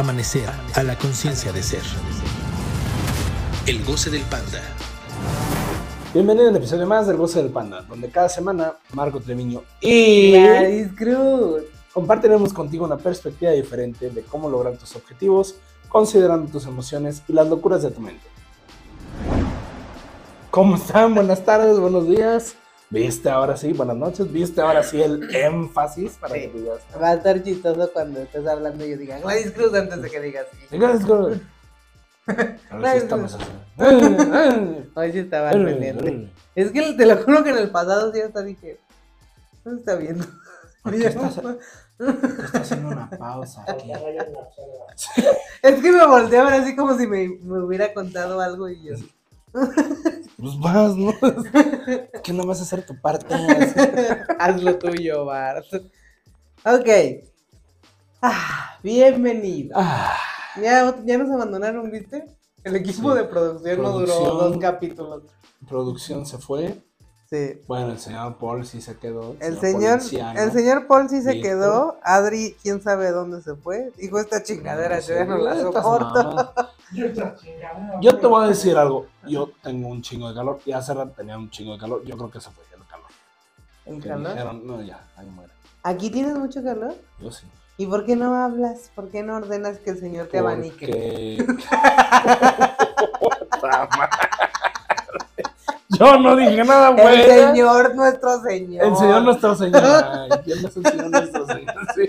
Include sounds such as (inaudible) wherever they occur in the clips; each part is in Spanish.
Amanecer a la conciencia de ser. El goce del panda. Bienvenido al episodio más del Goce del Panda, donde cada semana Marco Treviño y Gladys Cruz. compartiremos contigo una perspectiva diferente de cómo lograr tus objetivos, considerando tus emociones y las locuras de tu mente. ¿Cómo están? Buenas tardes, buenos días. ¿Viste ahora sí? Buenas noches. ¿Viste ahora sí el (clears throat) énfasis para Sí. que digas? Va a estar chistoso cuando estés hablando y yo diga Gladys Cruz antes de que digas sí. Gracias, Gordon. Ahora sí estamos así. (laughs) Hoy sí estaba al pendiente. Es que te lo juro que en el pasado sí hasta dije, no se está viendo. ¿Por qué estás, (laughs) estás haciendo una pausa aquí? Es que me volteé a ver así como si me, me hubiera contado algo y yo. Pues vas, ¿no? Es que no vas a hacer tu parte. (laughs) Haz lo tuyo, Bart. Ok. Ah, bienvenido. Ah, Ya, ya nos abandonaron, ¿viste? El equipo Sí. de producción, no duró dos capítulos. producción se fue. Sí. Bueno, el señor Paul sí se quedó. El señor, el señor Paul sí se quedó. Adri, quién sabe dónde se fue. Dijo esta chingadera, No yo ya no la soporto. Yo te voy a decir algo. Yo tengo un chingo de calor. Y hace rato tenía un chingo de calor. Yo creo que se fue el calor. ¿El Que calor? dijeron, no, ya, ahí muere. ¿Aquí tienes mucho calor? Yo sí. ¿Y por qué no hablas? ¿Por qué no ordenas que el señor te abanique? Porque... (laughs) (laughs) Puta madre. Yo no dije nada, El güey. señor, nuestro señor. El señor nuestro señor. (laughs) Ay, ¿Quién es el señor nuestro señor? Sí.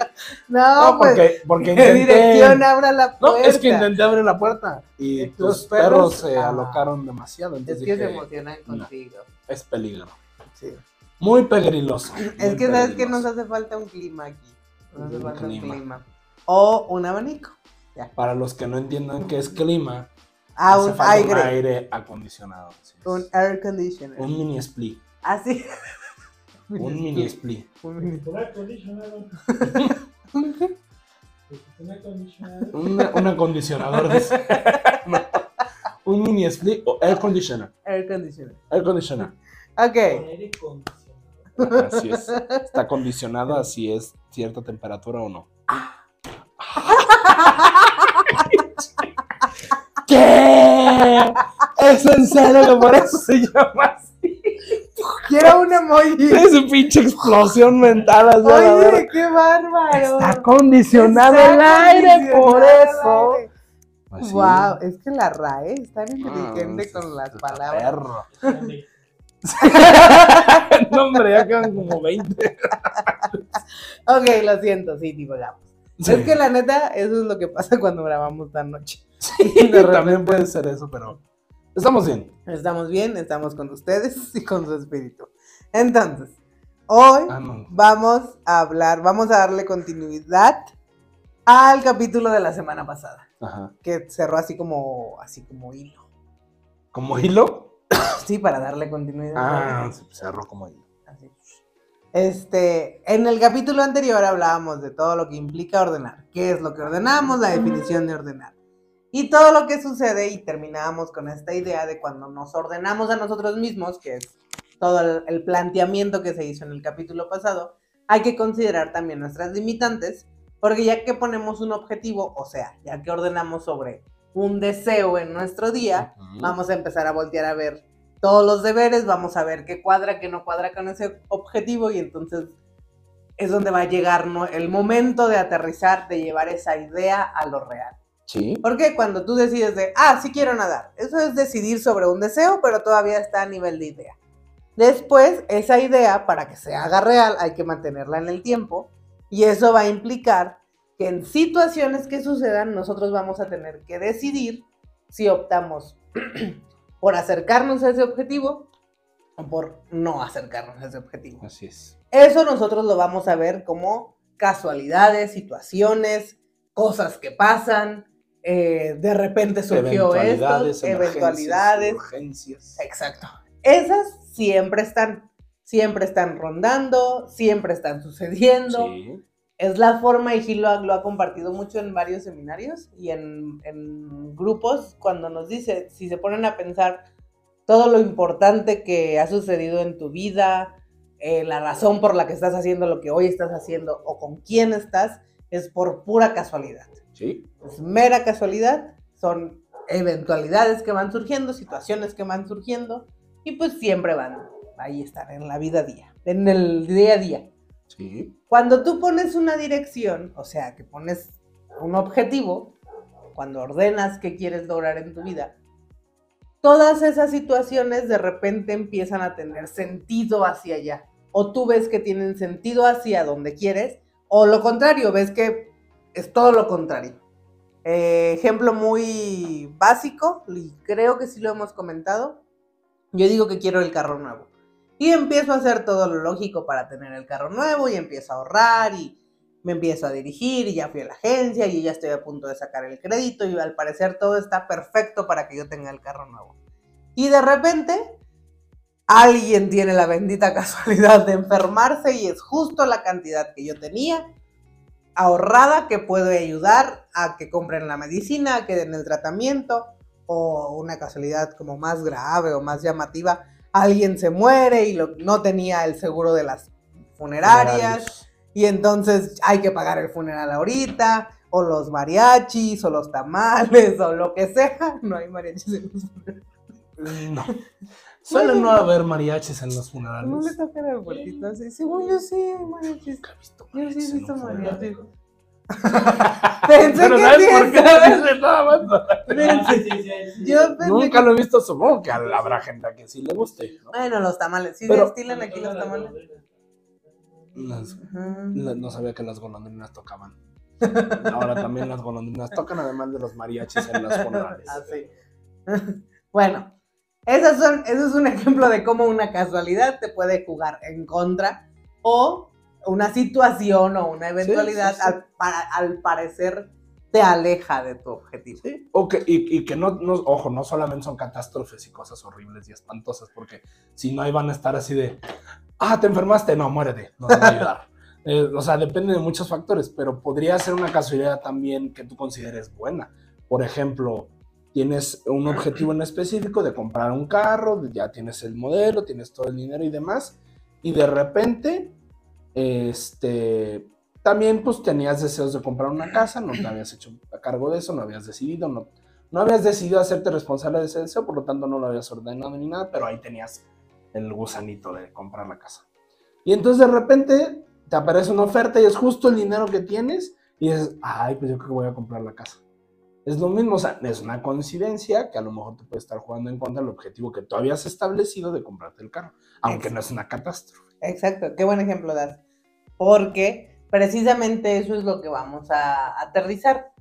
No, No, pues, porque, porque ¿qué intenté. dirección abra la No, puerta? es que intenté abrir la puerta y ¿Y tus tus perros, perros? se Ah. alocaron demasiado. Es que se emocionan no. contigo. es peligro. Sí. Muy peligroso. Es que sabes que nos hace falta un clima aquí. Nos hace Un falta clima. un clima. O un abanico. Para los que no entiendan qué es clima, Ah, hace un falta aire. un aire acondicionado. Un air conditioner. Un mini split. Así. Un mini split. Un mini- Un, (laughs) un acondicionador. dice. (laughs) No. Un mini split o air conditioner. Air conditioner. Air conditioner. Ok. Así es. Está acondicionado, así es cierta temperatura o no. (laughs) ¿Qué? ¿Es en serio que por eso se llama así? Quiero un emoji. Es un pinche explosión mental. así. Oye, qué bárbaro. Está acondicionado Está el aire, por eso. aire. Wow, es que la RAE es tan inteligente con las palabras. perro. (laughs) no, hombre, ya quedan como 20. Ok, lo siento, sí, divagamos. Sí. Es que la neta, eso es lo que pasa (laughs) cuando grabamos tan noche. Sí, (laughs) también puede ser eso, pero estamos bien. Estamos bien, estamos con ustedes (laughs) y con su espíritu. Entonces, hoy Ah, no. vamos a hablar, vamos a darle continuidad al capítulo de la semana pasada, Ajá. que cerró así como, así como hilo. ¿Como hilo? (coughs) Sí, para darle continuidad. Ah, se cerró como hilo. Este, en el capítulo anterior hablábamos de todo lo que implica ordenar. ¿Qué es lo que ordenamos? La definición de ordenar. Y todo lo que sucede y terminábamos con esta idea de cuando nos ordenamos a nosotros mismos, que es todo el, planteamiento que se hizo en el capítulo pasado, hay que considerar también nuestras limitantes, porque ya que ponemos un objetivo, o sea, ya que ordenamos sobre un deseo en nuestro día, Ujú. vamos a empezar a voltear a ver todos los deberes, vamos a ver qué cuadra, qué no cuadra con ese objetivo y entonces es donde va a llegar ¿no? el momento de aterrizar, de llevar esa idea a lo real. Sí. Porque cuando tú decides de, ah, sí quiero nadar, eso es decidir sobre un deseo, pero todavía está a nivel de idea. Después, esa idea, para que se haga real, hay que mantenerla en el tiempo y eso va a implicar que en situaciones que sucedan, nosotros vamos a tener que decidir si optamos (clears throat) por acercarnos a ese objetivo o por no acercarnos a ese objetivo. Así es. Eso nosotros lo vamos a ver como casualidades, situaciones, cosas que pasan, eh, de repente surgió esto, Eventualidades, eventualidades. Urgencias. Exacto. Esas siempre están, siempre están rondando, siempre están sucediendo. Sí. Es la forma, y Gil lo, ha- lo ha compartido mucho en varios seminarios y en, en grupos, cuando nos dice, si se ponen a pensar todo lo importante que ha sucedido en tu vida, eh, la razón por la que estás haciendo lo que hoy estás haciendo o con quién estás, es por pura casualidad. Sí. Es mera casualidad, son eventualidades que van surgiendo, situaciones que van surgiendo, y pues siempre van, ahí están, en la vida a día, en el día a día. Sí. Cuando tú pones una dirección, o sea, que pones un objetivo, cuando ordenas qué quieres lograr en tu vida, todas esas situaciones de repente empiezan a tener sentido hacia allá. O tú ves que tienen sentido hacia donde quieres, o lo contrario, ves que es todo lo contrario. Eh, ejemplo muy básico, y creo que sí lo hemos comentado. Yo digo que quiero el carro nuevo. Y empiezo a hacer todo lo lógico para tener el carro nuevo y empiezo a ahorrar y me empiezo a dirigir y ya fui a la agencia y ya estoy a punto de sacar el crédito y al parecer todo está perfecto para que yo tenga el carro nuevo. Y de repente alguien tiene la bendita (laughs) casualidad de enfermarse y es justo la cantidad que yo tenía ahorrada que puede ayudar a que compren la medicina, a que den el tratamiento o una casualidad como más grave o más llamativa, alguien se muere y no tenía el seguro de las funerarias y entonces hay que pagar el funeral ahorita, o los mariachis, o los tamales, o lo que sea. (laughs) No hay mariachis en los funerales. No. (laughs) Suele no haber mariachis en los funerales. No le tocan al puertito así. Según yo sí hay mariachis. Yo sí he visto mariachis. (laughs) Pensé Pero que ¿sabes sí por qué no dice nada más? Pensé- Sí, sí, sí. Yo pensé Nunca que- lo he visto, supongo que habrá gente a quien sí le guste. ¿no? Bueno, los tamales. ¿Sí Pero- destilan aquí los tamales? Las- la- no sabía que las golondrinas tocaban. (laughs) Ahora también las golondrinas tocan, además de los mariachis en los funerales. Ah, sí. (laughs) bueno, esas son, eso es un ejemplo de cómo una casualidad te puede jugar en contra o una situación o una eventualidad sí, sí. Al, para- al parecer te aleja de tu objetivo. Sí, o que- y, y que no, no, ojo, no solamente son catástrofes y cosas horribles y espantosas, porque si no, ahí van a estar así de, ah, te enfermaste, no, muérete, no te va a ayudar. (laughs) Eh, o sea, depende de muchos factores, pero podría ser una casualidad también que tú consideres buena. Por ejemplo, tienes un objetivo en específico de comprar un carro, ya tienes el modelo, tienes todo el dinero y demás, y de repente, este, también pues tenías deseos de comprar una casa, no te habías hecho a cargo de eso, no habías decidido, no, no habías decidido hacerte responsable de ese deseo, por lo tanto no lo habías ordenado ni nada, pero ahí tenías el gusanito de comprar la casa. Y entonces de repente te aparece una oferta y es justo el dinero que tienes y dices, ay, pues yo creo que voy a comprar la casa. Es lo mismo, o sea, es una coincidencia que a lo mejor te puede estar jugando en contra del objetivo que tú habías establecido de comprarte el carro, aunque no es una catástrofe. Exacto, qué buen ejemplo das. Porque precisamente eso es lo que vamos a aterrizar.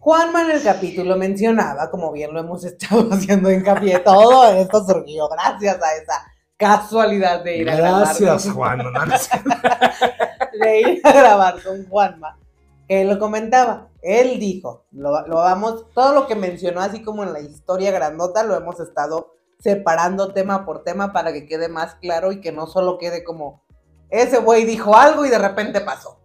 Juanma en el capítulo mencionaba, como bien lo hemos (laughs) estado haciendo hincapié, todo esto surgió gracias a esa casualidad de ir a grabar Gracias, con- Juan. no, (laughs) de ir a grabar con Juanma, que lo comentaba. Él dijo, lo, lo vamos, todo lo que mencionó, así como en la historia grandota, lo hemos estado separando tema por tema para que quede más claro y que no solo quede como ese güey dijo algo y de repente pasó.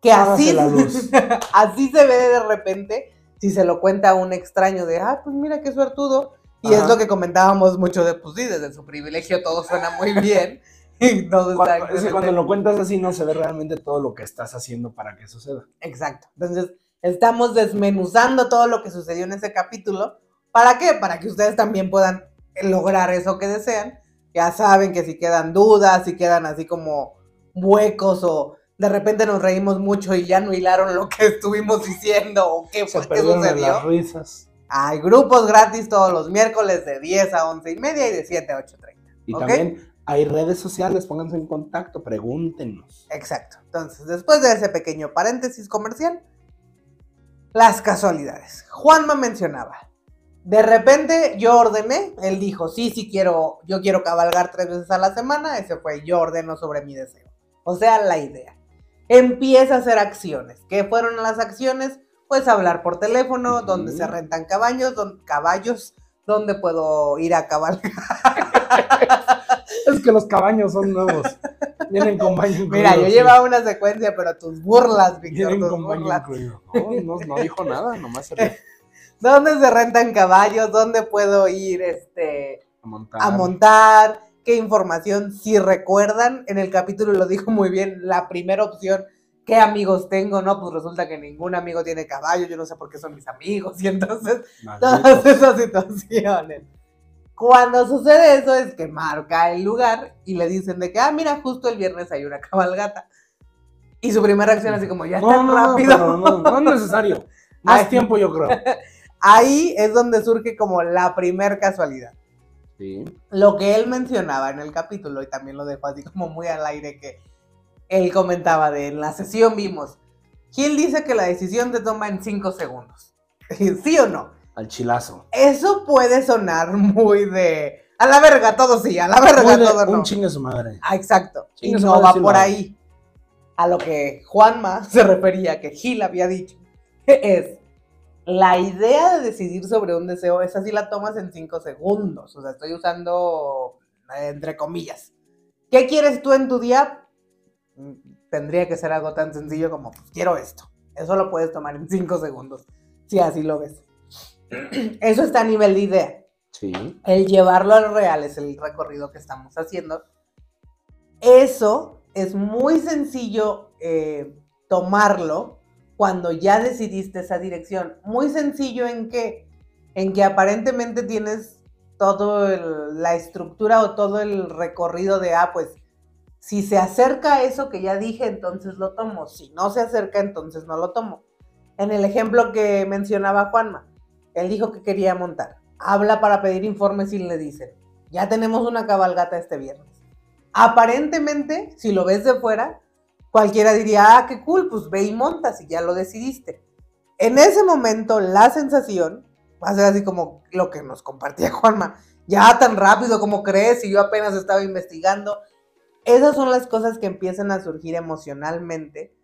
Que así, (laughs) así se ve de repente si se lo cuenta a un extraño de, ah, pues mira qué suertudo. Y es Ajá. lo que comentábamos mucho de, pues sí, desde su privilegio todo suena muy bien. (laughs) Y no Cuando, es que cuando lo cuentas así no se ve realmente todo lo que estás haciendo para que suceda. Exacto. Entonces, estamos desmenuzando todo lo que sucedió en ese capítulo. ¿Para qué? Para que ustedes también puedan lograr eso que desean. Ya saben que si quedan dudas, si quedan así como huecos o de repente nos reímos mucho y ya no hilaron lo que (laughs) estuvimos diciendo o qué fue sucedió. las risas. Hay grupos gratis todos los miércoles de 10 a 11 y media y de 7 a 8.30. Y también hay redes sociales, pónganse en contacto, pregúntenos. Exacto. Entonces, después de ese pequeño paréntesis comercial, las casualidades. Juanma mencionaba. De repente yo ordené, él dijo, sí, sí quiero, yo quiero cabalgar tres veces a la semana, ese fue, yo ordeno sobre mi deseo. O sea, la idea. Empieza a hacer acciones. ¿Qué fueron las acciones? Pues hablar por teléfono, Ujú. donde se rentan caballos, don- caballos, donde puedo ir a cabalgar. (laughs) Es que los cabaños son nuevos. Vienen con baño incluido. Mira, yo sí. llevaba una secuencia, pero tus burlas, Víctor, Vienen tus con baño burlas. incluido. No, no, no dijo nada, nomás se. (laughs) ¿Dónde se rentan caballos? ¿Dónde puedo ir este, a montar. a montar? ¿Qué información? Si recuerdan, en el capítulo lo dijo muy bien, la primera opción ¿qué amigos tengo? No, pues resulta que ningún amigo tiene caballo, yo no sé por qué son mis amigos. Y entonces, todas esas situaciones. Cuando sucede eso es que marca el lugar y le dicen de que, ah, mira, justo el viernes hay una cabalgata. Y su primera reacción así como, ya No, tan no, rápido. no, no es necesario. (laughs) Más tiempo, yo creo. (laughs) Ahí es donde surge como la primer casualidad. Sí. Lo que él mencionaba en el capítulo, y también lo dejó así como muy al aire, que él comentaba de en la sesión vimos, Gil dice que la decisión te toma en 5 segundos. (laughs) ¿Sí o no? Al chilazo. Eso puede sonar muy de, a la verga, todo sí, a la verga, de todo no. un chingue su madre. Ah, exacto. Y Chingue su no va por ahí. A lo que Juanma (laughs) se refería, que Gil había dicho, (laughs) es la idea de decidir sobre un deseo, esa sí la tomas en cinco segundos. O sea, estoy usando eh, entre comillas. ¿Qué quieres tú en tu día? Mm, Tendría que ser algo tan sencillo como, pues quiero esto. Eso lo puedes tomar en cinco segundos, si así lo ves. (clears throat) Eso está a nivel de idea Sí. el llevarlo al real es el recorrido que estamos haciendo. Eso es muy sencillo eh, tomarlo cuando ya decidiste esa dirección. Muy sencillo en que, en que aparentemente tienes todo la estructura o todo el recorrido de, ah, pues si se acerca a eso que ya dije, entonces lo tomo. Si no se acerca, entonces no lo tomo. En el ejemplo que mencionaba Juanma, él dijo que quería montar. Habla para pedir informes y le dicen, ya tenemos una cabalgata este viernes. Aparentemente, si lo ves de fuera, cualquiera diría, ah, qué cool, pues ve y montas y ya lo decidiste. En ese momento, la sensación va a ser así como lo que nos compartía (laughs) Juanma. Ya tan rápido como crees y yo apenas estaba investigando. Esas son las cosas que empiezan a surgir emocionalmente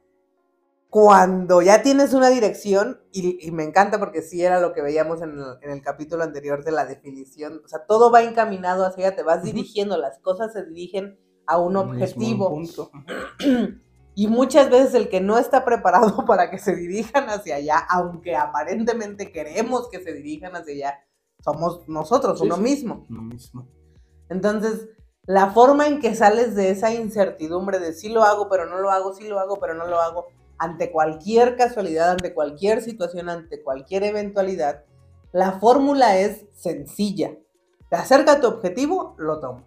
cuando ya tienes una dirección, y, y me encanta porque sí era lo que veíamos en el, en el capítulo anterior de la definición, o sea, todo va encaminado hacia allá, te vas dirigiendo, las cosas se dirigen a un objetivo. punto. (clears throat) Y muchas veces el que no está preparado (laughs) para que se dirijan hacia allá, aunque aparentemente queremos que se dirijan hacia allá, somos nosotros, Sí, uno mismo. Lo mismo. Entonces, la forma en que sales de esa incertidumbre de sí lo hago, pero no lo hago, sí lo hago, pero no lo hago, ante cualquier casualidad, ante cualquier situación, ante cualquier eventualidad, la fórmula es sencilla. Te acerca a tu objetivo, lo tomo.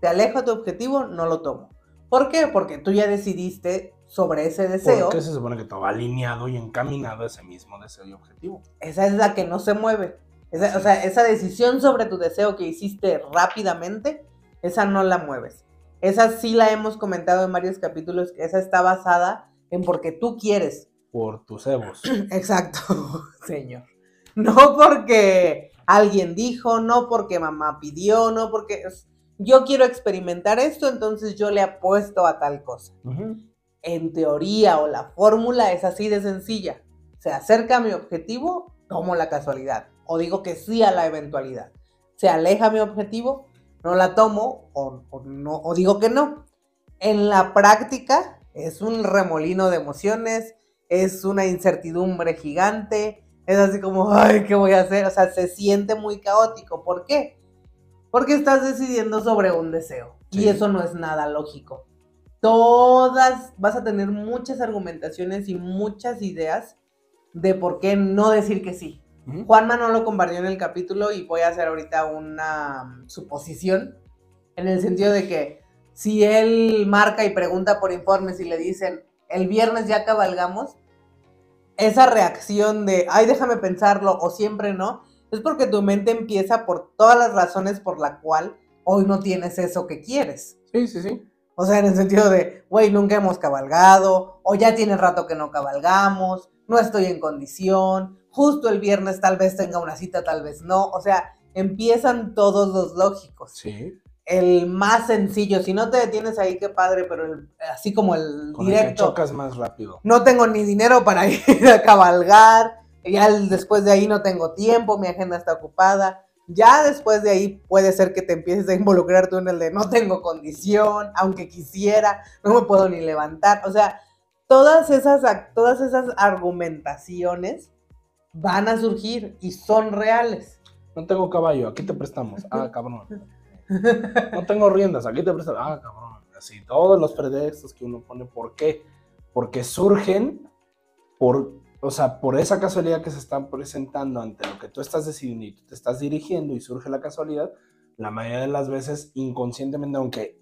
Te aleja a tu objetivo, no lo tomo. ¿Por qué? Porque tú ya decidiste sobre ese deseo. Porque se supone que todo va alineado y encaminado a ese mismo deseo y objetivo. Esa es la que no se mueve. Esa- o sea, esa decisión sobre tu deseo que hiciste rápidamente, esa no la mueves. Esa sí la hemos comentado en varios capítulos, esa está basada en porque tú quieres. Por tus egos. (clears throat) Exacto, (laughs) señor. No porque alguien dijo, no porque mamá pidió, no porque es- yo quiero experimentar esto, entonces yo le apuesto a tal cosa en teoría o la fórmula es así de sencilla. Se acerca a mi objetivo, tomo la casualidad. O digo que sí a la eventualidad. Se aleja mi objetivo, no la tomo o, o no, o digo que no. En la práctica es un remolino de emociones, es una incertidumbre gigante, es así como, ay, ¿qué voy a hacer? O sea, se siente muy caótico. ¿Por qué? Porque estás decidiendo sobre un deseo. Y eso no es nada lógico todas, vas a tener muchas argumentaciones y muchas ideas de por qué no decir que sí. Ujú. Juanma no lo compartió en el capítulo y voy a hacer ahorita una mm, suposición en el sentido de que si él marca y pregunta por informes y le dicen el viernes ya cabalgamos, esa reacción de ay déjame pensarlo o siempre no, es porque tu mente empieza por todas las razones por la cual hoy no tienes eso que quieres. Sí, sí, sí. O sea, en el sentido de, güey, nunca hemos cabalgado, o ya tiene rato que no cabalgamos, no estoy en condición, justo el viernes tal vez tenga una cita, tal vez no. O sea, empiezan todos los lógicos. Sí. El más sencillo, si no te detienes ahí, qué padre, pero el- así como el Con el que directo, chocas más rápido. no tengo ni dinero para (laughs) ir a cabalgar, ya después de ahí no tengo tiempo, mi agenda está ocupada. Ya después de ahí puede ser que te empieces a involucrar tú en el de no tengo condición, aunque quisiera, no me puedo ni levantar. O sea, todas esas, todas esas argumentaciones van a surgir y son reales. No tengo caballo, aquí te prestamos. Ah, (laughs) cabrón. No tengo riendas, aquí te prestamos. Ah, cabrón. Así, todos los pretextos que uno pone. ¿Por qué? porque surgen por, o sea, por esa casualidad que se están presentando ante lo que tú estás decidiendo y tú te estás dirigiendo y surge la casualidad, la mayoría de las veces inconscientemente, aunque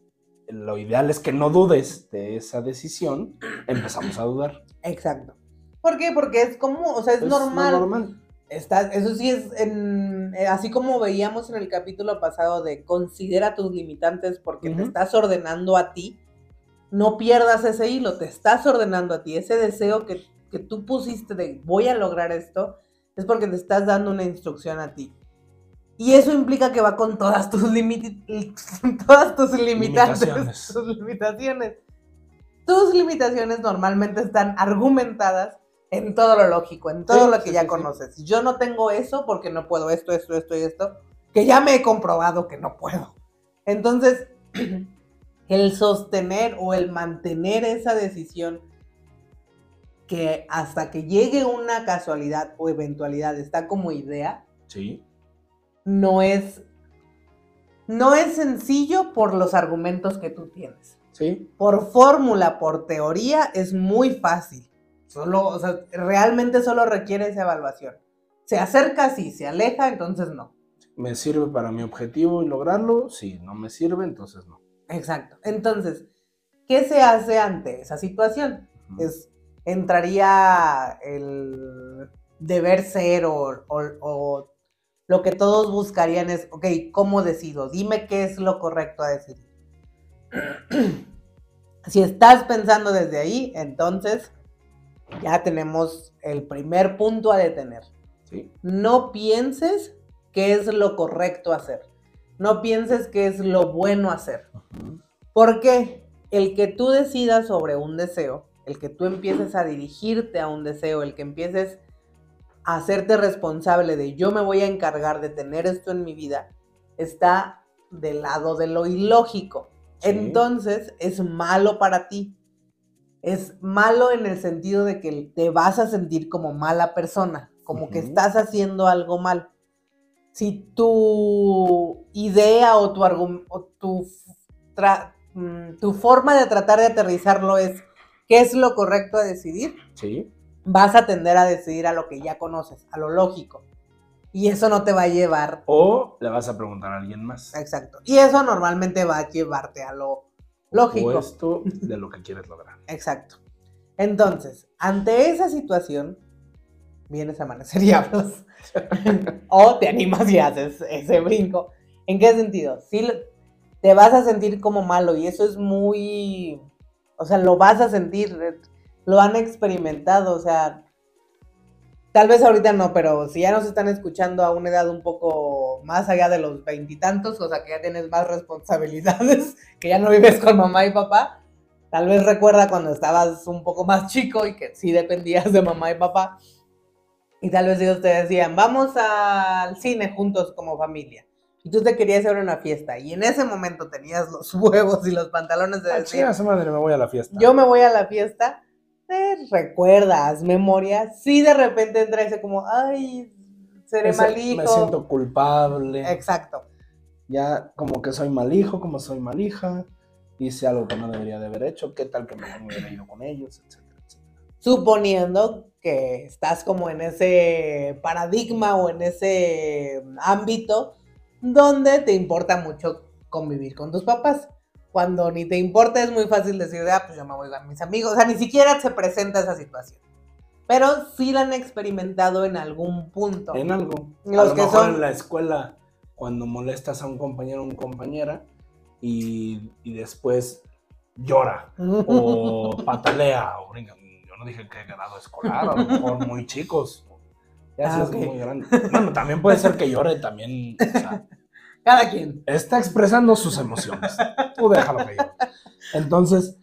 lo ideal es que no dudes de esa decisión, empezamos a dudar. Exacto. ¿Por qué? Porque es como, o sea, es, Es normal. normal. Está, eso sí es, en, eh, así como veíamos en el capítulo pasado de considera tus limitantes porque te estás ordenando a ti, no pierdas ese hilo, te estás ordenando a ti, ese deseo que, que tú pusiste de voy a lograr esto, es porque te estás dando una instrucción a ti. Y eso implica que va con todas tus, (laughs) todas tus Limitaciones. (laughs) tus limitaciones. Tus limitaciones normalmente están argumentadas en todo lo lógico, en todo Sí, lo que sí, ya sí. conoces. Yo no tengo eso porque no puedo esto, esto, esto y esto, que ya me he comprobado que no puedo. Entonces, (clears throat) el sostener o el mantener esa decisión que hasta que llegue una casualidad o eventualidad está como idea, Sí. no es no es sencillo por los argumentos que tú tienes. Sí. Por fórmula, por teoría, es muy fácil. Solo, o sea, realmente solo requiere esa evaluación. Se acerca, sí, se aleja, entonces no. ¿Me sirve para mi objetivo y lograrlo? Sí, no me sirve, entonces no. Exacto. Entonces, ¿qué se hace ante esa situación? Es, entraría el deber ser o, o- o lo que todos buscarían es, ok, ¿cómo decido? Dime qué es lo correcto a decidir. (clears throat) si estás pensando desde ahí, entonces ya tenemos el primer punto a detener. Sí. No pienses qué es lo correcto hacer. No pienses qué es lo bueno hacer. Porque el que tú decidas sobre un deseo, el que tú empieces a dirigirte a un deseo, el que empieces a hacerte responsable de yo me voy a encargar de tener esto en mi vida, está del lado de lo ilógico. Sí. Entonces es malo para ti. Es malo en el sentido de que te vas a sentir como mala persona, como que estás haciendo algo mal. Si tu idea o tu, o tu, mm, tu forma de tratar de aterrizarlo es qué es lo correcto a decidir, Sí. vas a tender a decidir a lo que ya conoces, a lo lógico. Y eso no te va a llevar O le vas a preguntar a alguien más. Exacto. Y eso normalmente va a llevarte a lo lógico. Opuesto de lo que quieres lograr. Exacto. Entonces, ante esa situación, vienes a amanecer y hablas. o te animas y haces ese brinco. ¿En qué sentido? Si te vas a sentir como malo y eso es muy... O sea, lo vas a sentir, lo han experimentado, o sea, tal vez ahorita no, pero si ya nos están escuchando a una edad un poco más allá de los veintitantos, o sea, que ya tienes más responsabilidades, (laughs) que ya no vives con mamá y papá, Tal vez recuerda cuando estabas un poco más chico y que sí dependías de mamá y papá. Y tal vez ellos te decían, vamos al cine juntos como familia. Y tú te querías ir a una fiesta. Y en ese momento tenías los (laughs) huevos y los pantalones de Ah, decir, chinga su madre, me voy a la fiesta. yo me voy a la fiesta. Te recuerdas, memoria. Sí, de repente entra ese como, ay, seré Ese- mal hijo. Me siento culpable. Exacto. ya como que soy mal hijo, como soy mal hija. Hice algo que no debería de haber hecho. ¿Qué tal que me hubiera ido con ellos? Etcétera, etcétera. suponiendo que estás como en ese paradigma o en ese ámbito donde te importa mucho convivir con tus papás. Cuando ni te importa es muy fácil decir, ah, pues yo me voy con mis amigos. O sea, ni siquiera se presenta esa situación. Pero sí la han experimentado en algún punto. En algo. Los a lo que mejor son- en la escuela, cuando molestas a un compañero o una compañera y, y después llora (laughs) o patalea o brinca. Yo no dije que grado escolar, a lo mejor muy chicos. Ya Ah, es ok. muy grande. Bueno, también puede ser que llore también. o sea, (laughs) Cada quien. está expresando sus emociones. Tú déjalo que llore. Entonces,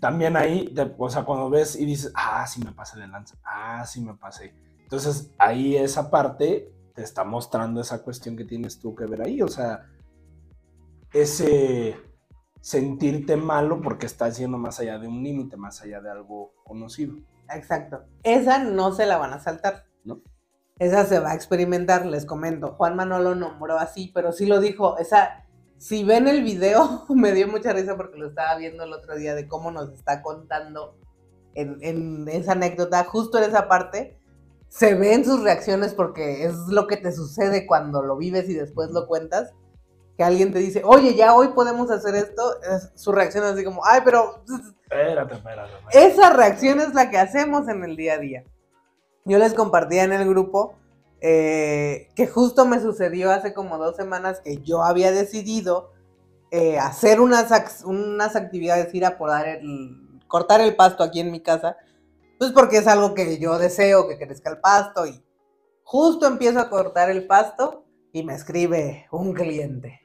también ahí, te- o sea, cuando ves y dices, ah, sí me pasé de lanza, ah, sí me pasé. Entonces, ahí esa parte te está mostrando esa cuestión que tienes tú que ver ahí. O sea, ese sentirte malo porque estás yendo más allá de un límite, más allá de algo conocido. Exacto. Esa no se la van a saltar. No. Esa se va a experimentar, les comento. Juan Manolo nombró así, pero sí lo dijo. Esa, si ven el video, (laughs) me dio mucha risa porque lo estaba viendo el otro día de cómo nos está contando en, en esa anécdota, justo en esa parte, se ven sus reacciones porque es lo que te sucede cuando lo vives y después lo cuentas. Que alguien te dice, oye, ya hoy podemos hacer esto. es- su reacción es así como, ay, pero (laughs) Espérate, espérate. espérate. esa reacción es la que hacemos en el día a día. Yo les compartía en el grupo eh, que justo me sucedió hace como dos semanas que yo había decidido eh, hacer unas, unas actividades, ir a podar el, cortar el pasto aquí en mi casa, pues porque es algo que yo deseo, que crezca el pasto y justo empiezo a cortar el pasto y me escribe un cliente.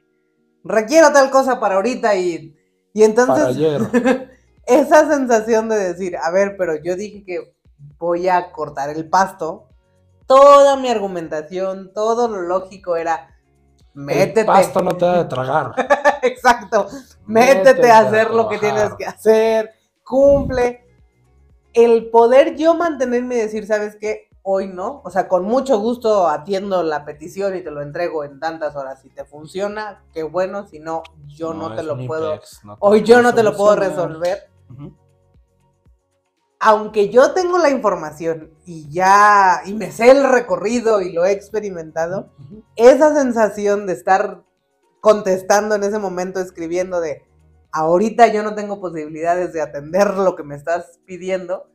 Requiero tal cosa para ahorita y, y entonces Para ayer. (laughs) esa sensación de decir, a ver, pero yo dije que voy a cortar el pasto, toda mi argumentación, todo lo lógico era, métete, El pasto no te da de tragar. (laughs) exacto, métete a hacer lo que tienes que hacer, cumple. El poder yo mantenerme y decir, ¿sabes qué? Hoy no, o sea, con mucho gusto atiendo la petición y te lo entrego en tantas horas. Si te funciona, qué bueno, si no, yo no, te lo puedo, IPEX, no te hoy yo no te lo puedo resolver. Ujú. Aunque yo tengo la información y ya, y me sé el recorrido y lo he experimentado, esa sensación de estar contestando en ese momento, escribiendo de, ahorita yo no tengo posibilidades de atender lo que me estás pidiendo,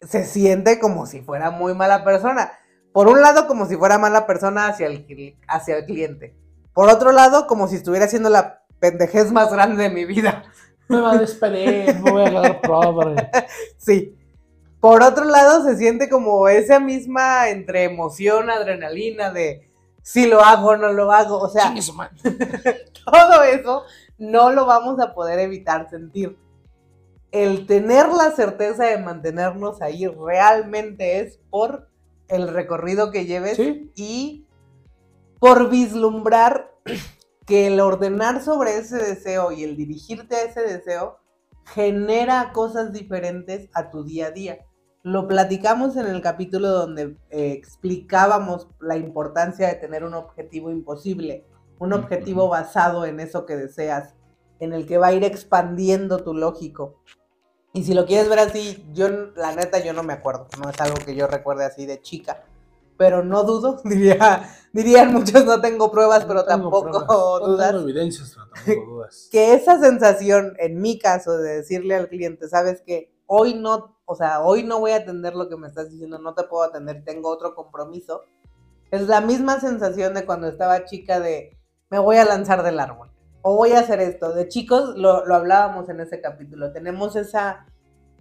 se siente como si fuera muy mala persona. Por un lado, como si fuera mala persona hacia el, hacia el cliente. Por otro lado, como si estuviera haciendo la pendejez más grande de mi vida. Me va a despedir, me voy a quedar pobre. Sí. Por otro lado, se siente como esa misma entre emoción, adrenalina de si lo hago o no lo hago. O sea, (laughs) todo eso no lo vamos a poder evitar sentir. El tener la certeza de mantenernos ahí realmente es por el recorrido que lleves Sí. y por vislumbrar que el ordenar sobre ese deseo y el dirigirte a ese deseo genera cosas diferentes a tu día a día. Lo platicamos en el capítulo donde eh, explicábamos la importancia de tener un objetivo imposible, un objetivo basado en eso que deseas, en el que va a ir expandiendo tu lógico. Y si lo quieres ver así, yo la neta yo no me acuerdo, no es algo que yo recuerde así de chica, pero no dudo, (laughs) diría, dirían muchos no tengo pruebas, pero No tengo tampoco pruebas, (laughs) no dudas tengo evidencias, pero tampoco dudas. (laughs) que esa sensación, en mi caso, de decirle al cliente, sabes que hoy no, o sea, hoy no voy a atender lo que me estás diciendo, no te puedo atender, tengo otro compromiso, es la misma sensación de cuando estaba chica de me voy a lanzar del árbol o voy a hacer esto. De chicos lo, lo hablábamos en ese capítulo, tenemos esa,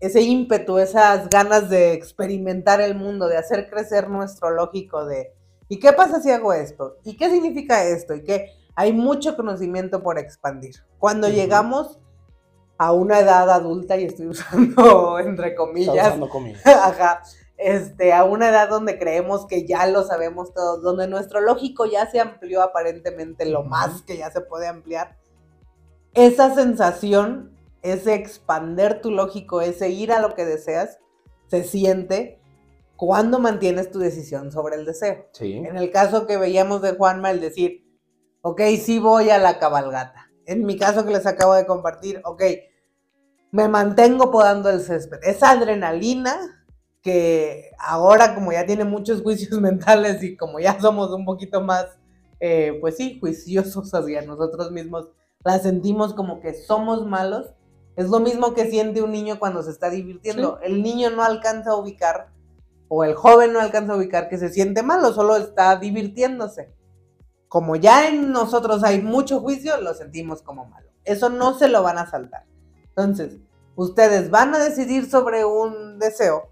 ese ímpetu, esas ganas de experimentar el mundo, de hacer crecer nuestro lógico de ¿y qué pasa si hago esto? ¿Y qué significa esto? ¿Y qué? Hay mucho conocimiento por expandir. Cuando llegamos a una edad adulta, y estoy (laughs) usando entre Está comillas, usando comida. (laughs) ajá, este, a una edad donde creemos que ya lo sabemos todos, donde nuestro lógico ya se amplió aparentemente lo más que ya se puede ampliar, esa sensación, ese expander tu lógico, ese ir a lo que deseas, se siente cuando mantienes tu decisión sobre el deseo. Sí. En el caso que veíamos de Juanma, el decir, ok, sí voy a la cabalgata. En mi caso que les acabo de compartir, ok, me mantengo podando el césped. Esa adrenalina que ahora como ya tiene muchos (laughs) juicios mentales y como ya somos un poquito más, eh, pues sí, juiciosos hacia nosotros mismos, la sentimos como que somos malos. Es lo mismo que siente un niño cuando se está divirtiendo. El niño no alcanza a ubicar o el joven no alcanza a ubicar que se siente malo, solo está divirtiéndose. Como ya en nosotros hay mucho juicio, lo sentimos como malo. Eso no se lo van a saltar. Entonces, ustedes van a decidir sobre un deseo.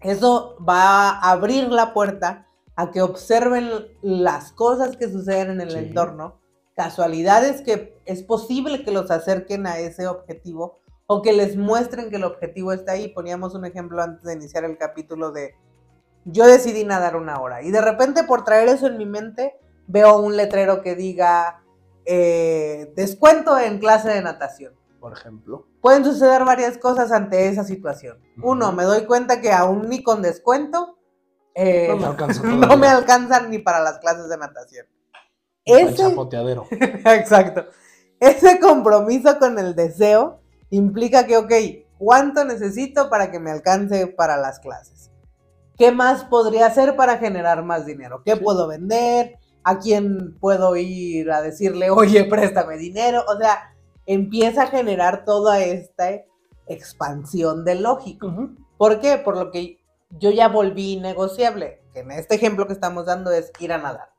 Eso va a abrir la puerta a que observen las cosas que suceden en el Sí. entorno, casualidades que es posible que los acerquen a ese objetivo o que les muestren que el objetivo está ahí. Poníamos un ejemplo antes de iniciar el capítulo de yo decidí nadar una hora y de repente por traer eso en mi mente veo un letrero que diga eh, descuento en clase de natación. Por ejemplo. Pueden suceder varias cosas ante esa situación. Uno, me doy cuenta que aún ni con descuento eh, No me (laughs) no me alcanzan ni para las clases de natación. Para el Ese, chapoteadero. (laughs) Exacto. Ese compromiso con el deseo implica que, ok, ¿Cuánto necesito para que me alcance para las clases? ¿Qué más podría hacer para generar más dinero? ¿Qué puedo vender? ¿A quién puedo ir a decirle, oye, préstame dinero? O sea, empieza a generar toda esta expansión de lógico. ¿Por qué? Por lo que yo ya volví negociable, que en este ejemplo que estamos dando es ir a nadar.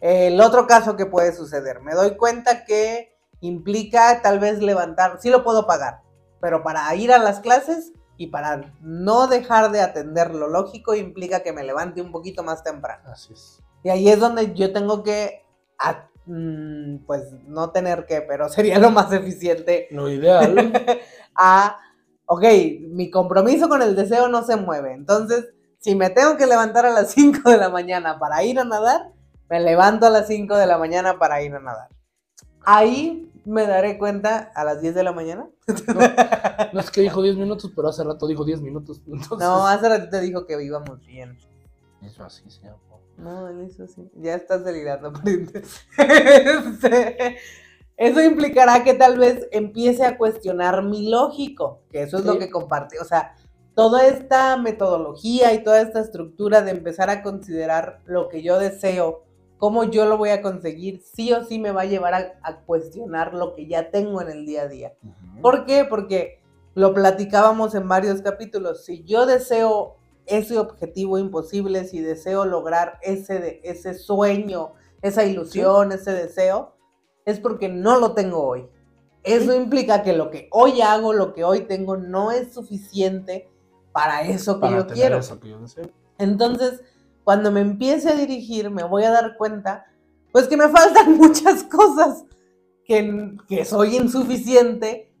El otro caso que puede suceder, me doy cuenta que implica tal vez levantar, sí lo puedo pagar, pero para ir a las clases y para no dejar de atender lo lógico implica que me levante un poquito más temprano. Así es. Y ahí es donde yo tengo que, mm, pues no tener que, pero (laughs) sería lo más eficiente. Lo ideal. (laughs) a, ok, mi compromiso con el deseo no se mueve. Entonces, si me tengo que levantar a las (laughs) 5 de la mañana para ir a nadar, me levanto a las 5 de la mañana para ir a nadar. Ahí me daré cuenta a las 10 de la mañana. No, es que dijo 10 minutos, pero hace rato dijo 10 minutos. No, hace rato te dijo que íbamos bien. Eso así se llama. No, eso sí. Ya estás delirando, (laughs) este, Eso implicará que tal vez empiece a cuestionar mi lógico, que eso es lo que compartí. O sea, toda esta metodología y toda esta estructura de empezar a considerar lo que yo deseo cómo yo lo voy a conseguir, sí o sí me va a llevar a, cuestionar lo que ya tengo en el día a día. ¿Por qué? Porque lo platicábamos en varios capítulos. Si yo deseo ese objetivo imposible, si deseo lograr ese, ese sueño, esa ilusión, ese deseo, es porque no lo tengo hoy. Eso implica que lo que hoy hago, lo que hoy tengo, no es suficiente para eso que yo quiero. Entonces, cuando me empiece a dirigir, me voy a dar cuenta, pues que me faltan (laughs) muchas cosas, que, que soy insuficiente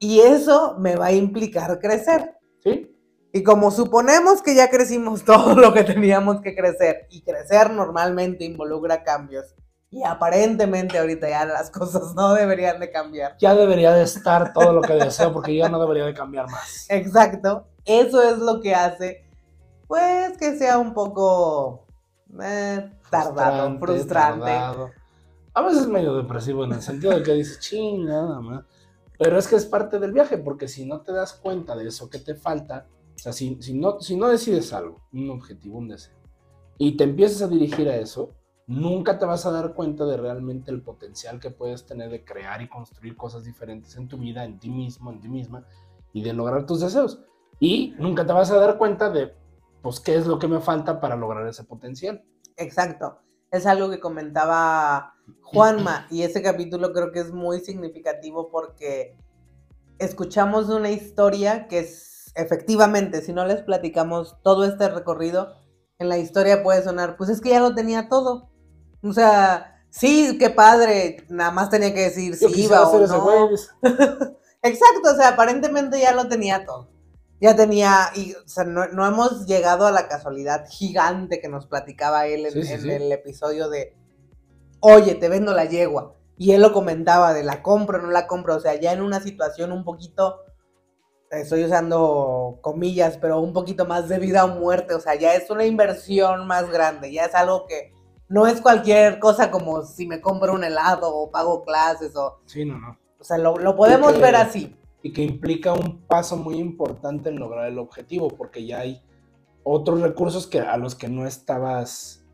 y eso me va a implicar crecer. ¿Sí? Y como suponemos que ya crecimos (laughs) todo lo que teníamos que crecer, y crecer normalmente involucra cambios, y aparentemente ahorita ya las cosas no deberían de cambiar. Ya debería de estar todo lo que deseo porque ya no debería de cambiar más. Exacto. Eso es lo que hace pues que sea un poco eh, tardado, frustrante. A veces medio depresivo en el sentido de que dices, ching, nada más. Pero es que es parte del viaje, porque si no te das cuenta de eso que te falta, o sea, si, no, si no decides algo, un objetivo, un deseo, y te empiezas a dirigir a eso, nunca te vas a dar cuenta de realmente el potencial que puedes tener de crear y construir cosas diferentes en tu vida, en ti mismo, en ti misma, y de lograr tus deseos. Y nunca te vas a dar cuenta de pues, ¿qué es lo que me falta para lograr ese potencial? Exacto. Es algo que comentaba Juanma y ese capítulo creo que es muy significativo porque escuchamos una historia que es efectivamente, si no les platicamos todo este recorrido, en la historia puede sonar, pues es que ya lo tenía todo. O sea, sí, qué padre, nada más tenía que decir si iba o no. (laughs) Exacto, o sea, aparentemente ya lo tenía todo ya tenía, y, o sea, no, hemos llegado a la casualidad gigante que nos platicaba él en, el episodio de, oye, te vendo la yegua. Y él lo comentaba de la compro no la compro, o sea, ya en una situación un poquito, estoy usando comillas, pero un poquito más de vida o muerte, o sea, ya es una inversión más grande, ya es algo que no es cualquier cosa como si me compro un helado o pago clases o... Sí, no, no. O sea, lo, lo podemos ver así y que implica un paso muy importante en lograr el objetivo, porque ya hay otros recursos que, a los que no estabas,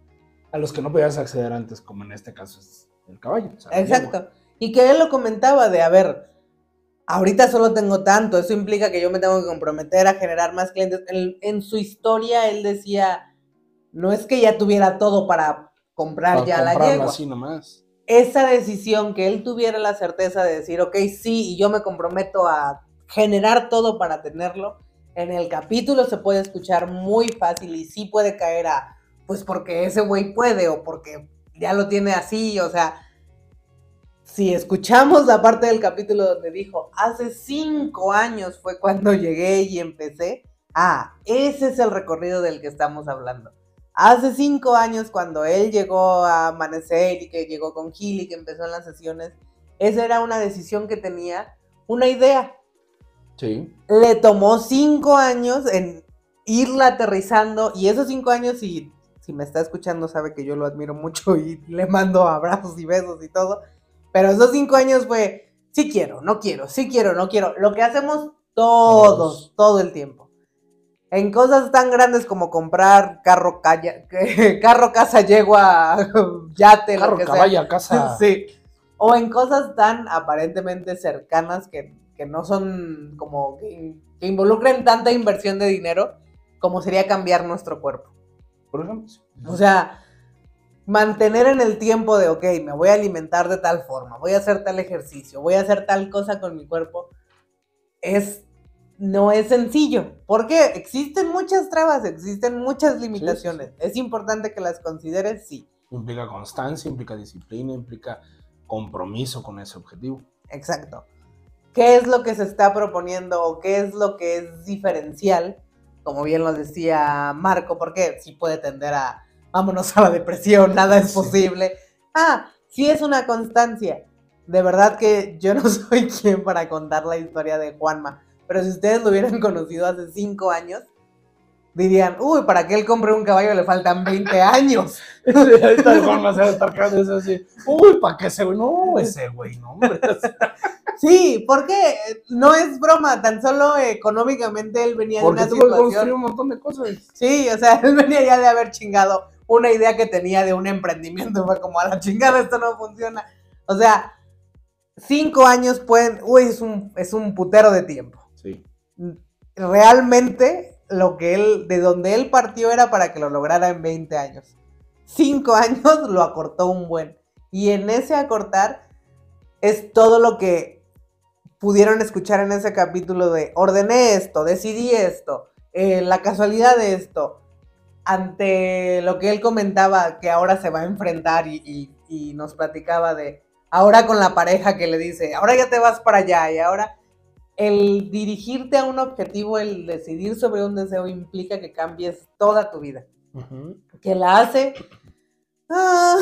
a los que no podías acceder antes, como en este caso es el caballo. Exacto. Y que él lo comentaba de, a ver, ahorita solo tengo tanto, eso implica que yo me tengo que comprometer a generar más clientes. En, su historia él decía, no es que ya tuviera todo para comprar ya la yegua. así nomás esa decisión, que él tuviera la certeza de decir, ok, sí, y yo me comprometo a generar todo para tenerlo, en el capítulo se puede escuchar muy fácil y sí puede caer a, pues porque ese güey puede o porque ya lo tiene así, o sea, si escuchamos la parte del capítulo donde dijo, hace cinco años fue cuando llegué y empecé, ah, ese es el recorrido del que estamos hablando. Hace cinco años, cuando él llegó a Amanecer y que llegó con Gil y que empezó en las sesiones, esa era una decisión que tenía, una idea. Sí. Le tomó cinco años en irla aterrizando y esos cinco años, si me está escuchando, sabe que yo lo admiro mucho y le mando abrazos y besos y todo. Pero esos cinco años fue, sí quiero, no quiero, sí quiero, no quiero. Lo que hacemos Todos, todo el tiempo. En cosas tan grandes como comprar carro, calla- (laughs) carro casa, yegua, (laughs) yate, lo Carro, que sea. (laughs) casa. Sí. O en cosas tan aparentemente cercanas que, que no son como que, que involucren tanta inversión de dinero como sería cambiar nuestro cuerpo. Por ejemplo. O sea, mantener en el tiempo de, ok, me voy a alimentar de tal forma, voy a hacer tal ejercicio, voy a hacer tal cosa con mi cuerpo, es, no es sencillo. Porque existen muchas trabas, existen muchas limitaciones. Es importante que las consideres, sí. Implica constancia, implica disciplina, implica compromiso con ese objetivo. Exacto. ¿Qué es lo que se está proponiendo o qué es lo que es diferencial? Como bien lo decía Marco, porque sí puede tender a, vámonos a la depresión, nada es Sí. posible. Ah, sí es una constancia. De verdad que yo no (laughs) soy quien para contar la historia de Juanma, pero si ustedes lo hubieran (laughs) conocido hace cinco años, dirían, uy, para que él compre un caballo le faltan 20 (laughs) años. El Juan Maceo estar eso así. Uy, ¿para qué ese güey? No, ese güey, no, hombre. (laughs) Sí, porque no es broma, tan solo económicamente él venía de una que situación. un montón de cosas. Sí, o sea, él venía ya de haber chingado una idea que tenía de un emprendimiento. Fue como a la chingada, esto no funciona. O sea, cinco años pueden. Uy, es un, es un putero de tiempo. Realmente, lo que él, de donde él partió era para que lo lograra en 20 años. Cinco (laughs) años lo acortó un buen. Y en ese acortar es todo lo que pudieron escuchar en ese capítulo de ordené esto, decidí esto, eh, la casualidad de esto, ante lo que él comentaba que ahora se va a enfrentar y- y nos platicaba de ahora con la pareja que le dice, ahora ya te vas para allá y ahora el dirigirte a un objetivo, el decidir sobre un deseo implica que cambies toda tu vida, que la hace ah,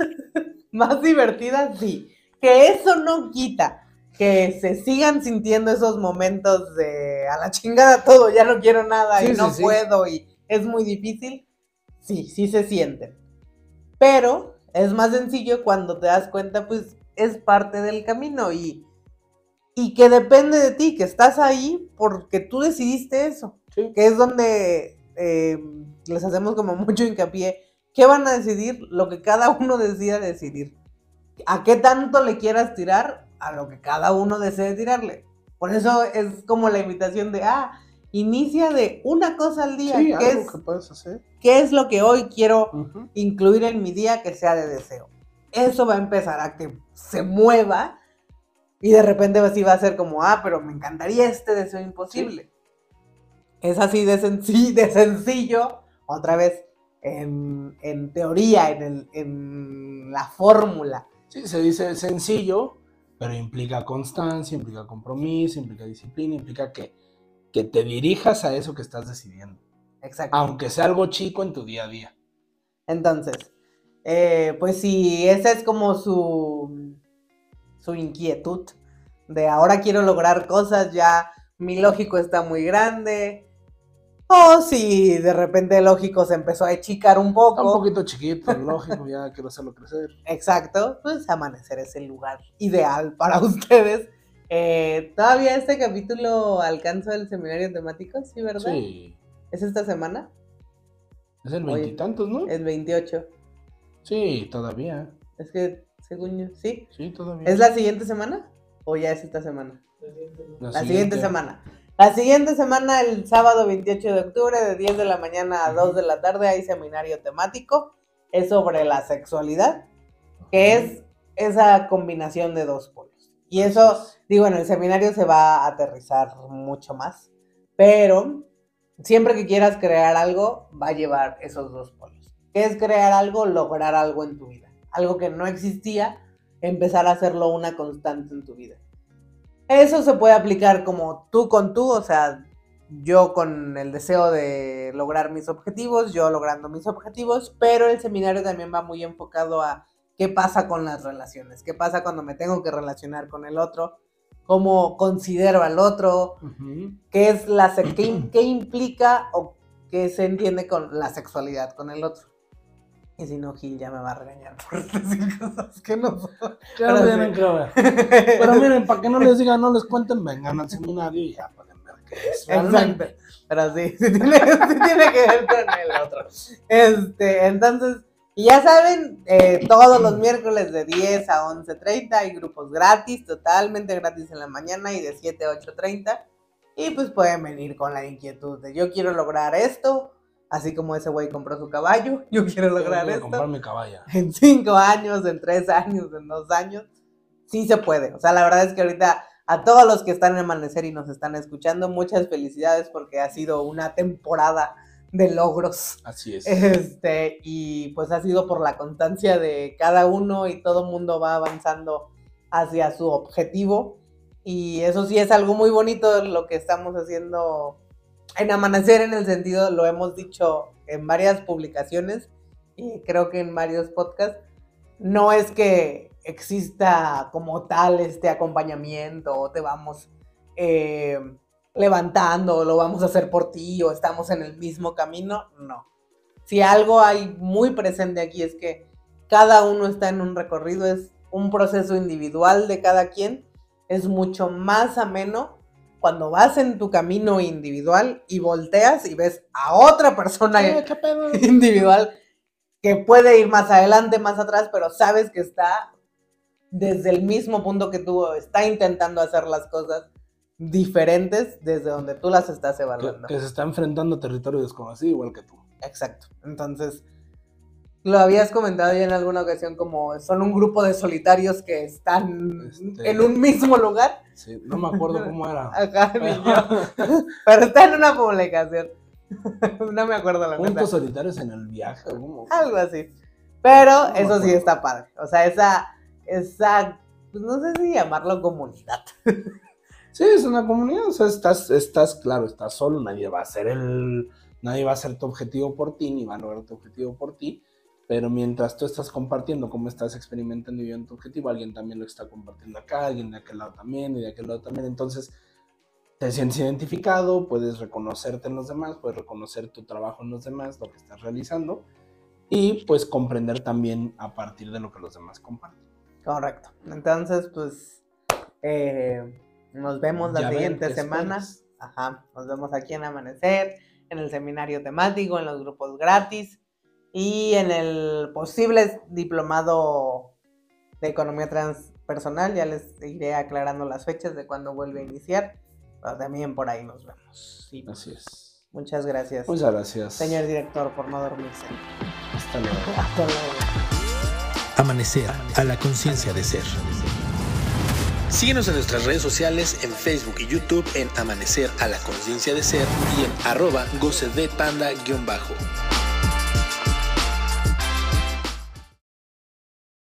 (laughs) más divertida, sí, que eso no quita que se sigan sintiendo esos momentos de a la chingada todo, ya no quiero nada y no sí, sí. puedo y es muy difícil. Sí, sí se sienten. Pero es más sencillo cuando te das cuenta, pues es parte del camino y, y que depende de ti, que estás ahí porque tú decidiste eso, Sí. que es donde eh, les hacemos como mucho hincapié. ¿Qué van a decidir? Lo que cada uno decida decidir. ¿A qué tanto le quieras tirar? A lo que cada uno desee tirarle. Por eso es como la invitación de, ah, inicia de una cosa al día. Sí, ¿Qué, algo es, que puedes hacer. ¿Qué es lo que hoy quiero incluir en mi día que sea de deseo? Eso va a empezar a que se mueva y de repente así va a ser como, ah, pero me encantaría este deseo imposible. Es así de, (laughs) de sencillo, otra vez, en, en teoría, en, el- en la fórmula. Sí, se dice sencillo, pero implica constancia, implica compromiso, implica disciplina, implica que, que te dirijas a eso que estás decidiendo. Exacto. Aunque sea algo chico en tu día a día. Entonces, eh, pues si esa es como su, su inquietud de ahora quiero lograr cosas, ya mi lógico está muy grande. O si de repente el lógico se empezó a achicar un Está un poco. poquito chiquito, lógico, ya quiero hacerlo crecer. Exacto, pues amanecer es el lugar ideal para (laughs) ustedes. Eh, Todavía este capítulo alcanza el seminario temático, ¿sí, verdad? Sí. ¿Es esta semana? Es el veintitantos, ¿no? El 28. Sí, todavía. Es que, según yo, sí. Sí, todavía. ¿Es la siguiente semana? ¿O ya es esta semana? La La siguiente semana. La siguiente semana, el sábado 28 de octubre, de 10 de la mañana a 2 de la tarde, hay seminario temático. Es sobre la sexualidad, que es esa combinación de dos polos. Y eso, digo, en el seminario se va a aterrizar mucho más. Pero siempre que quieras crear algo, va a llevar esos dos polos. ¿Qué es crear algo? Lograr algo en tu vida. Algo que no existía, empezar a hacerlo una constante en tu vida. Eso se puede aplicar como tú con tú, o sea, yo con el deseo de lograr mis objetivos, yo logrando mis objetivos, pero el seminario también va muy enfocado a qué pasa con las relaciones, qué pasa cuando me tengo que relacionar con el otro, cómo considero al otro, Ujú. qué es la qué, qué implica o qué se entiende con la sexualidad con el otro. Y si no, Gil ya me va a regañar por (laughs) decir cosas que no son. Ya lo tienen que ver. Pero miren, para que no les digan, no les cuenten, vengan al seminario y ya. pues. que es. realmente. Exacto. Pero sí, sí tiene, sí tiene que ver con el otro. Este, entonces, y ya saben, eh, todos los miércoles de 10 a 11.30 hay grupos gratis, totalmente gratis en la mañana y de 7 a 8.30. Y pues pueden venir con la inquietud de yo quiero lograr esto, así como ese güey compró su caballo, (laughs) yo quiero Yo lograr a esto comprar mi caballa. (laughs) en cinco años, en tres años, en dos años, sí se puede. O sea, la verdad es que ahorita a todos los que están en Amanecer y nos están escuchando, muchas felicidades porque ha sido una temporada de logros. Así es. Este, y pues ha sido por la constancia de cada uno y todo mundo va avanzando hacia su objetivo. Y eso sí es algo muy bonito lo que estamos haciendo en Amanecer en el sentido, lo hemos dicho en varias publicaciones y creo que en varios podcasts, no es que exista como tal este acompañamiento o te vamos eh, levantando lo vamos a hacer por ti o estamos en el mismo camino, no. Si algo hay muy presente aquí es que cada uno está en un recorrido, es un proceso individual de cada quien, es mucho más ameno cuando vas en tu camino individual y volteas y ves a otra persona ¿qué pedo? (laughs) individual que puede ir más adelante, más atrás, pero sabes que está desde el mismo punto que tú, está intentando hacer las cosas diferentes desde donde tú las estás Que, evaluando. que se está enfrentando a territorio desconocido igual que tú. Exacto. Entonces, lo habías comentado ya en alguna ocasión como son un grupo de solitarios que están Este- en un mismo lugar. Sí, no me acuerdo cómo era. Acá, ni yo. Pero está en una publicación. (laughs) no me acuerdo la. Puntos solitarios en el viaje. ¿cómo? Algo así. Pero No eso sí está padre. O sea, esa, esa, pues no sé si llamarlo comunidad. (laughs) Sí, es una comunidad, o sea, estás, estás, claro, estás solo, nadie va a ser el, nadie va a ser tu objetivo por ti, ni va a lograr tu objetivo por ti, pero mientras tú estás compartiendo cómo estás experimentando y viviendo tu objetivo, alguien también lo está compartiendo acá, alguien de aquel lado también, y de aquel lado también, entonces te sientes identificado, puedes reconocerte en los demás, puedes reconocer tu trabajo en los demás, lo que estás realizando, y pues comprender también a partir de lo que los demás comparten. Correcto. Entonces, pues, eh, nos vemos la Ya siguiente ¿qué semana. esperas? Ajá. Nos vemos aquí en Amanecer, en el seminario temático, en los grupos gratis y en el posible diplomado de economía transpersonal. Ya les iré aclarando las fechas de cuándo vuelve a iniciar. Pero también por ahí nos vemos. Sí. Así es. Muchas gracias. Muchas gracias. Señor director, por no dormirse. Hasta luego. Hasta luego. Amanecer a la conciencia de ser. Síguenos en nuestras redes sociales en Facebook y YouTube en Amanecer a la conciencia de ser y en arroba goce de panda-bajo.